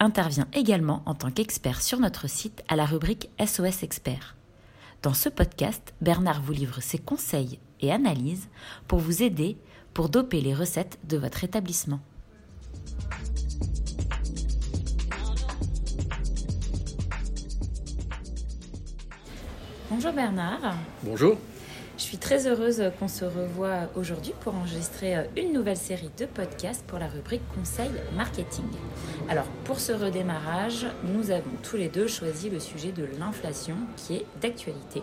intervient également en tant qu'expert sur notre site à la rubrique SOS Expert. Dans ce podcast, Bernard vous livre ses conseils et analyses pour vous aider pour doper les recettes de votre établissement. Bonjour Bernard. Bonjour. Suis très heureuse qu'on se revoie aujourd'hui pour enregistrer euh, une nouvelle série de podcasts pour la rubrique Conseil Marketing. Alors, pour ce redémarrage, nous avons tous les deux choisi le sujet de l'inflation qui est d'actualité.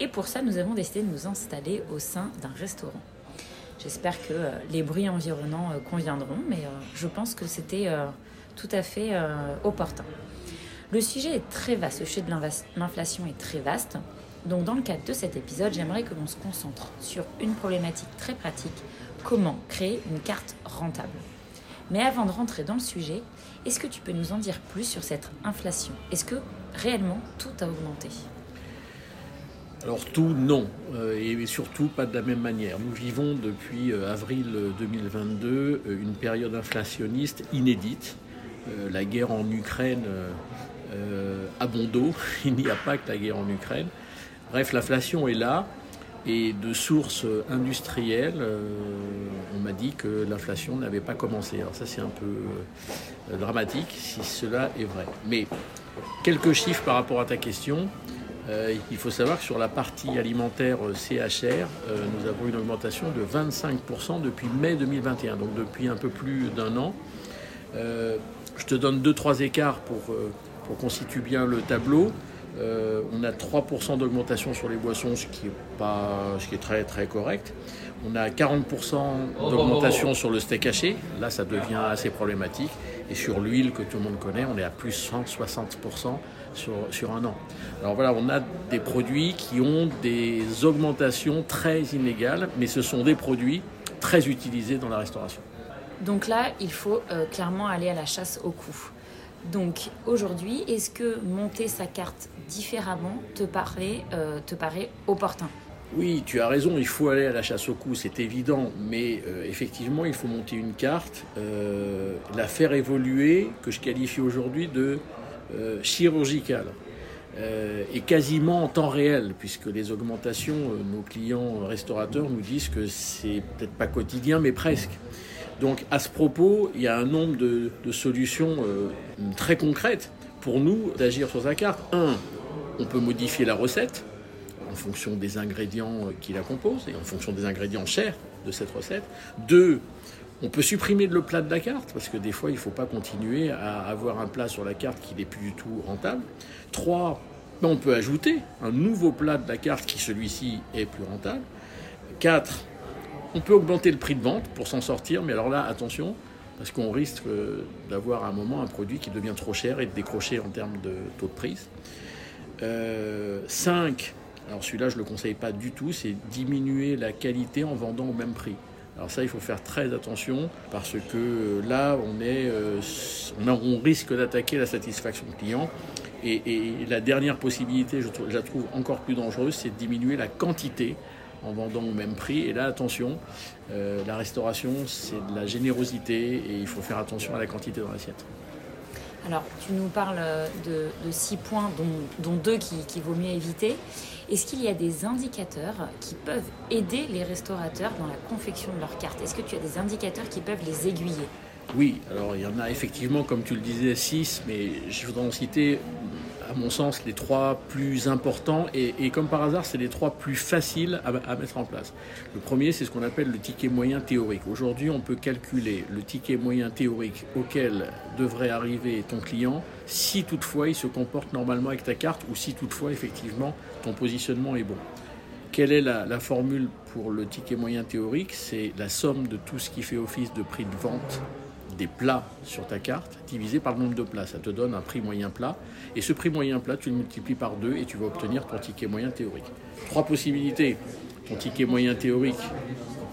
Et pour ça, nous avons décidé de nous installer au sein d'un restaurant. J'espère que euh, les bruits environnants euh, conviendront, mais je pense que c'était tout à fait opportun. Le sujet est très vaste, le sujet de l'inflation est très vaste. Donc dans le cadre de cet épisode, j'aimerais que l'on se concentre sur une problématique très pratique, comment créer une carte rentable. Mais avant de rentrer dans le sujet, est-ce que tu peux nous en dire plus sur cette inflation? Est-ce que réellement tout a augmenté? Alors tout, non, euh, et surtout pas de la même manière. Nous vivons depuis euh, avril 2022 euh, une période inflationniste inédite. La guerre en Ukraine a bon il n'y a pas que la guerre en Ukraine. Bref, l'inflation est là. Et de sources industrielles, euh, on m'a dit que l'inflation n'avait pas commencé. Alors ça, c'est un peu euh, dramatique si cela est vrai. Mais quelques chiffres par rapport à ta question. Euh, il faut savoir que sur la partie alimentaire CHR, nous avons une augmentation de 25% depuis mai 2021, donc depuis un peu plus d'un an. je te donne deux, trois écarts pour, pour qu'on situe bien le tableau. Euh, on a 3% d'augmentation sur les boissons, ce qui est, pas, ce qui est très, très correct. On a 40% d'augmentation sur le steak haché. Là, ça devient assez problématique. Et sur l'huile que tout le monde connaît, on est à plus 160% sur, sur un an. Alors voilà, on a des produits qui ont des augmentations très inégales, mais ce sont des produits très utilisés dans la restauration. Donc là, il faut euh, clairement aller à la chasse au coût. Donc aujourd'hui, est-ce que monter sa carte différemment te paraît, euh, opportun? Oui, tu as raison, il faut aller à la chasse au cou, c'est évident, mais euh, effectivement, il faut monter une carte, euh, la faire évoluer, que je qualifie aujourd'hui de chirurgicale, et quasiment en temps réel, puisque les augmentations, nos clients restaurateurs nous disent que c'est peut-être pas quotidien, mais presque. Donc à ce propos, il y a un nombre de, solutions euh, très concrètes pour nous d'agir sur sa carte. Un, on peut modifier la recette en fonction des ingrédients euh, qui la composent et en fonction des ingrédients chers de cette recette. Deux, on peut supprimer le plat de la carte, parce que des fois, il ne faut pas continuer à avoir un plat sur la carte qui n'est plus du tout rentable. Trois, on peut ajouter un nouveau plat de la carte qui, celui-ci, est plus rentable. Quatre, on peut augmenter le prix de vente pour s'en sortir, mais alors là, attention, parce qu'on risque euh, d'avoir à un moment un produit qui devient trop cher et de décrocher en termes de taux de prise. 5, euh, alors celui-là je ne le conseille pas du tout, c'est diminuer la qualité en vendant au même prix. Alors ça, il faut faire très attention parce que euh, là, on, est, on, risque d'attaquer la satisfaction client. Et, la dernière possibilité, je, je la trouve encore plus dangereuse, c'est de diminuer la quantité en vendant au même prix. Et là, attention, euh, la restauration, c'est de la générosité et il faut faire attention à la quantité dans l'assiette. Alors, tu nous parles de, six points, dont, deux qui, vaut mieux éviter. Est-ce qu'il y a des indicateurs qui peuvent aider les restaurateurs dans la confection de leurs cartes Est-ce que tu as des indicateurs qui peuvent les aiguiller? Oui, alors il y en a effectivement, comme tu le disais, six, mais je voudrais en citer à mon sens, les trois plus importants et, comme par hasard, c'est les trois plus faciles à, mettre en place. Le premier, c'est ce qu'on appelle le ticket moyen théorique. Aujourd'hui, on peut calculer le ticket moyen théorique auquel devrait arriver ton client si toutefois il se comporte normalement avec ta carte ou si toutefois, effectivement, ton positionnement est bon. Quelle est la, formule pour le ticket moyen théorique? C'est la somme de tout ce qui fait office de prix de vente plats sur ta carte divisé par le nombre de plats. Ça te donne un prix moyen plat. Et ce prix moyen plat, tu le multiplies par deux et tu vas obtenir ton ticket moyen théorique. Trois possibilités. Ton ticket moyen théorique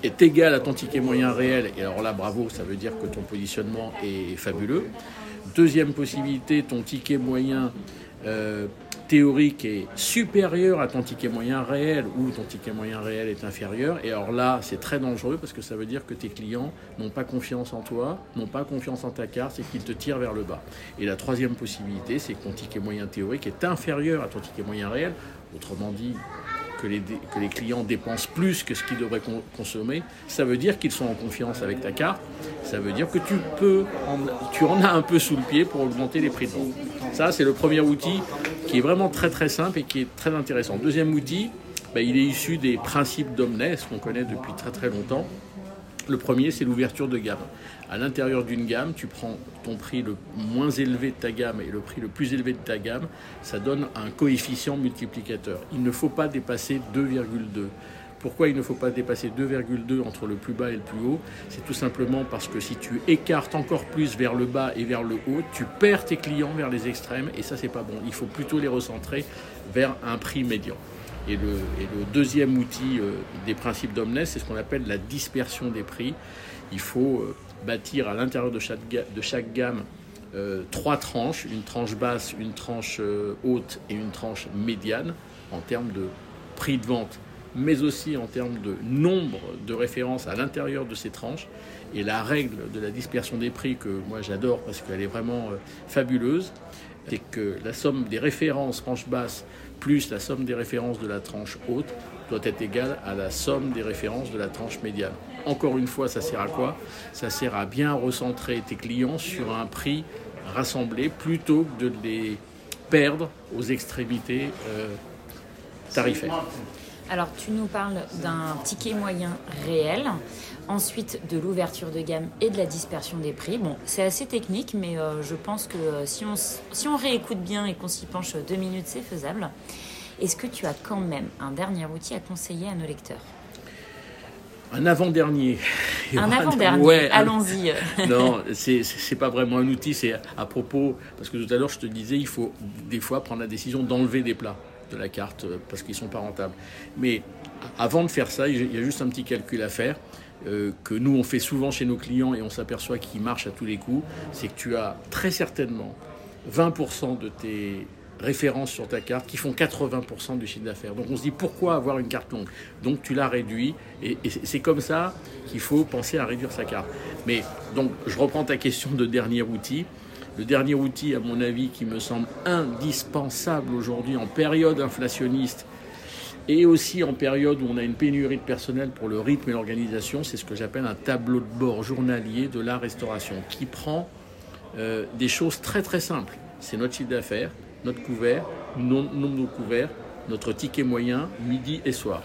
est égal à ton ticket moyen réel. Et alors là, bravo, ça veut dire que ton positionnement est fabuleux. Deuxième possibilité, ton ticket moyen euh, théorique est supérieur à ton ticket moyen réel ou ton ticket moyen réel est inférieur. Et alors là, c'est très dangereux parce que ça veut dire que tes clients n'ont pas confiance en toi, n'ont pas confiance en ta carte et qu'ils te tirent vers le bas. Et la troisième possibilité, c'est que ton ticket moyen théorique est inférieur à ton ticket moyen réel. Autrement dit, que les, clients dépensent plus que ce qu'ils devraient consommer, ça veut dire qu'ils sont en confiance avec ta carte. Ça veut dire que tu en as un peu sous le pied pour augmenter les prix de vente. Ça, c'est le premier outil qui est vraiment très très simple et qui est très intéressant. Deuxième outil, ben, il est issu des principes d'Omnes qu'on connaît depuis très très longtemps. Le premier, c'est l'ouverture de gamme. À l'intérieur d'une gamme, tu prends ton prix le moins élevé de ta gamme et le prix le plus élevé de ta gamme, ça donne un coefficient multiplicateur. Il ne faut pas dépasser 2,2. Pourquoi il ne faut pas dépasser 2,2 entre le plus bas et le plus haut? C'est tout simplement parce que si tu écartes encore plus vers le bas et vers le haut, tu perds tes clients vers les extrêmes et ça c'est pas bon. Il faut plutôt les recentrer vers un prix médian. Et le, deuxième outil euh, des principes d'Omnes, c'est ce qu'on appelle la dispersion des prix. Il faut euh, bâtir à l'intérieur de chaque, gamme euh, trois tranches, une tranche basse, une tranche haute et une tranche médiane en termes de prix de vente, mais aussi en termes de nombre de références à l'intérieur de ces tranches. Et la règle de la dispersion des prix que moi j'adore parce qu'elle est vraiment fabuleuse, c'est que la somme des références tranche basse plus la somme des références de la tranche haute doit être égale à la somme des références de la tranche médiane. Encore une fois, ça sert à quoi? Ça sert à bien recentrer tes clients sur un prix rassemblé plutôt que de les perdre aux extrémités euh, tarifaires. Alors, tu nous parles d'un ticket moyen réel, ensuite de l'ouverture de gamme et de la dispersion des prix. Bon, c'est assez technique, mais euh, je pense que euh, si, on, si on réécoute bien et qu'on s'y penche deux minutes, c'est faisable. Est-ce que tu as quand même un dernier outil à conseiller à nos lecteurs? Un avant-dernier. Un avant-dernier, ouais, allons-y. non, c'est pas vraiment un outil, c'est à propos, parce que tout à l'heure je te disais, il faut des fois prendre la décision d'enlever des plats de la carte euh, parce qu'ils sont pas rentables. Mais avant de faire ça, il y a juste un petit calcul à faire. Euh, que nous on fait souvent chez nos clients et on s'aperçoit qu'il marche à tous les coups, c'est que tu as très certainement 20% de tes références sur ta carte qui font 80% du chiffre d'affaires. Donc on se dit pourquoi avoir une carte longue? Donc tu la réduis et c'est comme ça qu'il faut penser à réduire sa carte. Mais donc je reprends ta question de dernier outil. Le dernier outil, à mon avis, qui me semble indispensable aujourd'hui en période inflationniste et aussi en période où on a une pénurie de personnel pour le rythme et l'organisation, c'est ce que j'appelle un tableau de bord journalier de la restauration qui prend euh, des choses très très simples. C'est notre chiffre d'affaires, notre couvert, nombre de couverts, notre ticket moyen, midi et soir.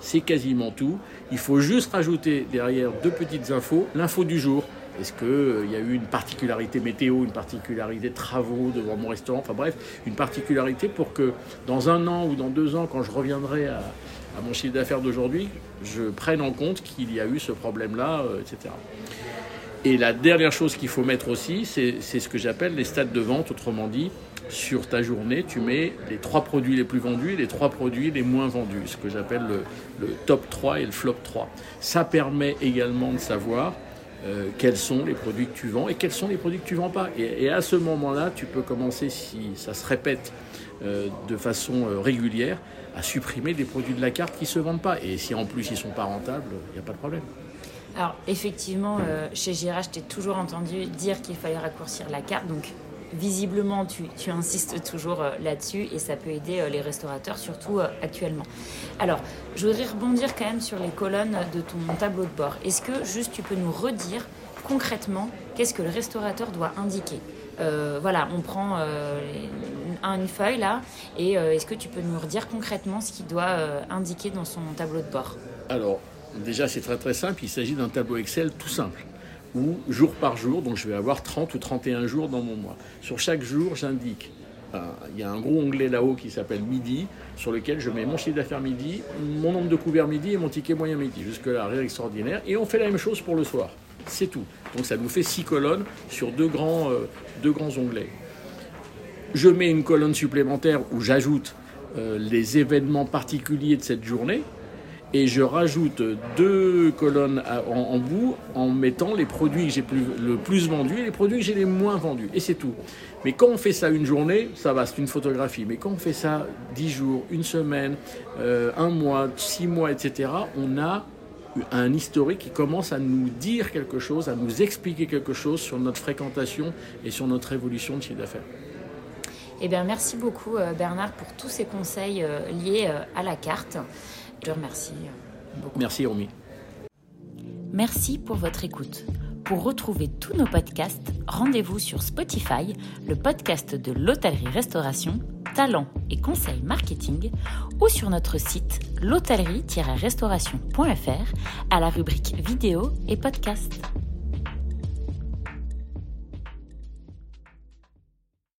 C'est quasiment tout. Il faut juste rajouter derrière deux petites infos, l'info du jour. Est-ce qu'il euh, y a eu une particularité météo, une particularité travaux devant mon restaurant? Enfin bref, une particularité pour que dans un an ou dans deux ans, quand je reviendrai à, mon chiffre d'affaires d'aujourd'hui, je prenne en compte qu'il y a eu ce problème-là, euh, etc. Et la dernière chose qu'il faut mettre aussi, c'est ce que j'appelle les stades de vente, autrement dit, sur ta journée, tu mets les trois produits les plus vendus et les trois produits les moins vendus, ce que j'appelle le, le, top 3 et le flop 3. Ça permet également de savoir euh, quels sont les produits que tu vends et quels sont les produits que tu vends pas. Et, à ce moment-là, tu peux commencer, si ça se répète euh, de façon euh, régulière, à supprimer des produits de la carte qui ne se vendent pas. Et si en plus ils sont pas rentables, il n'y a pas de problème. Alors effectivement, chez Girard, je t'ai toujours entendu dire qu'il fallait raccourcir la carte. Donc visiblement, tu, insistes toujours euh, là-dessus et ça peut aider euh, les restaurateurs, surtout euh, actuellement. Alors, je voudrais rebondir quand même sur les colonnes de ton tableau de bord. Est-ce que juste tu peux nous redire concrètement qu'est-ce que le restaurateur doit indiquer? Voilà, on prend une feuille là, et est-ce que tu peux nous redire concrètement ce qu'il doit indiquer dans son tableau de bord? Alors, déjà c'est très très simple, il s'agit d'un tableau Excel tout simple ou jour par jour, donc je vais avoir 30 ou 31 jours dans mon mois. Sur chaque jour, j'indique, il y a un gros onglet là-haut qui s'appelle midi, sur lequel je mets mon chiffre d'affaires midi, mon nombre de couverts midi et mon ticket moyen midi. Jusque-là, rien d'extraordinaire. Et on fait la même chose pour le soir. C'est tout. Donc ça nous fait six colonnes sur deux grands, euh, deux grands onglets. Je mets une colonne supplémentaire où j'ajoute euh, les événements particuliers de cette journée et je rajoute deux colonnes en, bout en mettant les produits que j'ai le plus vendus et les produits que j'ai les moins vendus. Et c'est tout. Mais quand on fait ça une journée, ça va, c'est une photographie. Mais quand on fait ça dix jours, une semaine, euh, un mois, six mois, etc., on a un historique qui commence à nous dire quelque chose, à nous expliquer quelque chose sur notre fréquentation et sur notre évolution de chiffre d'affaires. Eh bien, merci beaucoup euh, Bernard pour tous ces conseils euh, liés à la carte. Je te remercie beaucoup. Merci Romy. Merci pour votre écoute. Pour retrouver tous nos podcasts, rendez-vous sur Spotify, le podcast de l'hôtellerie-restauration, talent et conseils marketing, ou sur notre site l'hôtellerie-restauration.fr à la rubrique vidéo et podcast.